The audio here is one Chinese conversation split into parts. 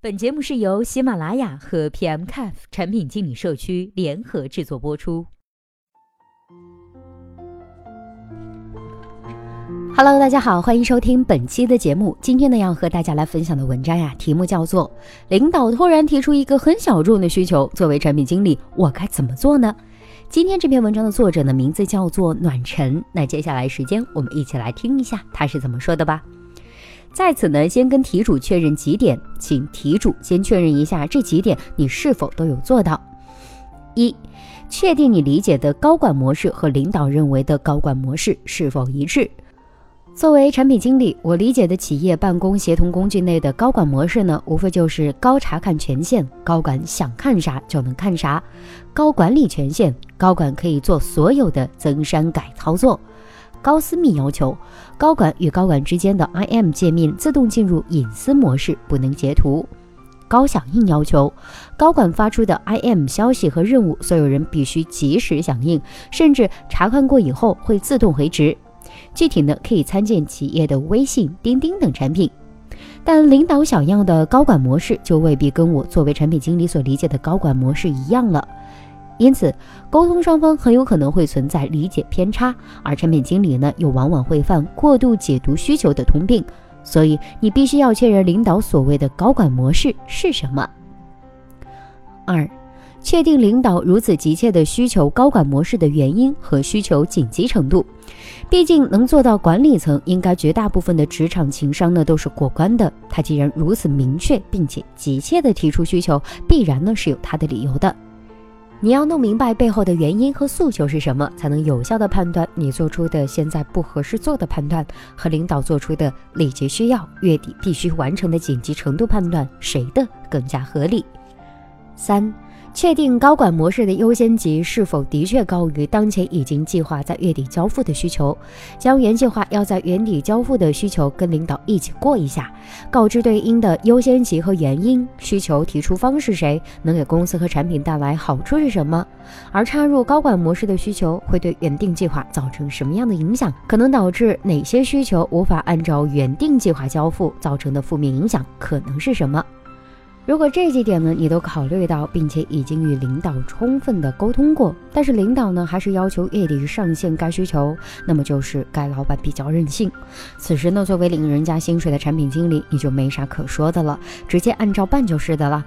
本节目是由喜马拉雅和 pm caf 产品经理社区联合制作播出。Hello 大家好欢迎收听本期的节目。今天呢要和大家来分享的文章呀题目叫做领导突然提出一个很小众的需求作为产品经理我该怎么做呢？今天这篇文章的作者呢名字叫做暖晨那接下来时间我们一起来听一下他是怎么说的吧。在此呢，先跟题主确认几点，请题主先确认一下这几点你是否都有做到。一、确定你理解的高管模式和领导认为的高管模式是否一致。作为产品经理，我理解的企业办公协同工具内的高管模式呢，无非就是高查看权限，高管想看啥就能看啥；高管理权限，高管可以做所有的增删改操作。高私密要求，高管与高管之间的 IM 界面自动进入隐私模式，不能截图。高响应要求，高管发出的 IM 消息和任务，所有人必须及时响应，甚至查看过以后会自动回执。具体呢，可以参见企业的微信、钉钉等产品。但领导想要的高管模式，就未必跟我作为产品经理所理解的高管模式一样了。因此，沟通双方很有可能会存在理解偏差，而产品经理呢，又往往会犯过度解读需求的通病。所以，你必须要确认领导所谓的高管模式是什么。二，确定领导如此急切的需求高管模式的原因和需求紧急程度。毕竟，能做到管理层，应该绝大部分的职场情商呢都是过关的。他既然如此明确并且急切的提出需求，必然呢是有他的理由的。你要弄明白背后的原因和诉求是什么，才能有效的判断你做出的现在不合适做的判断和领导做出的立即需要、月底必须完成的紧急程度判断谁的更加合理。三。确定高管模式的优先级是否的确高于当前已经计划在月底交付的需求，将原计划要在年底交付的需求跟领导一起过一下，告知对应的优先级和原因，需求提出方是谁，能给公司和产品带来好处是什么，而插入高管模式的需求会对原定计划造成什么样的影响，可能导致哪些需求无法按照原定计划交付，造成的负面影响可能是什么。如果这几点呢，你都考虑到，并且已经与领导充分的沟通过，但是领导呢还是要求月底上线该需求，那么就是该老板比较任性。此时呢，作为领人家薪水的产品经理，你就没啥可说的了，直接按照办就是的了。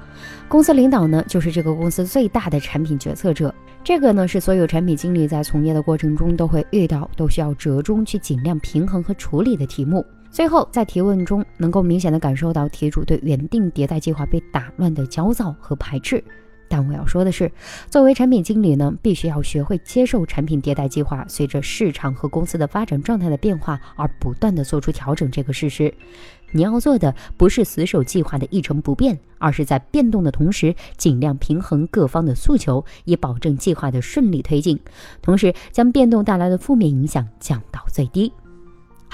公司领导呢，就是这个公司最大的产品决策者，这个呢是所有产品经理在从业的过程中都会遇到，都需要折中去尽量平衡和处理的题目。最后，在提问中能够明显的感受到题主对原定迭代计划被打乱的焦躁和排斥。但我要说的是，作为产品经理呢，必须要学会接受产品迭代计划随着市场和公司的发展状态的变化而不断的做出调整这个事实。你要做的不是死守计划的一成不变，而是在变动的同时，尽量平衡各方的诉求，以保证计划的顺利推进，同时将变动带来的负面影响降到最低。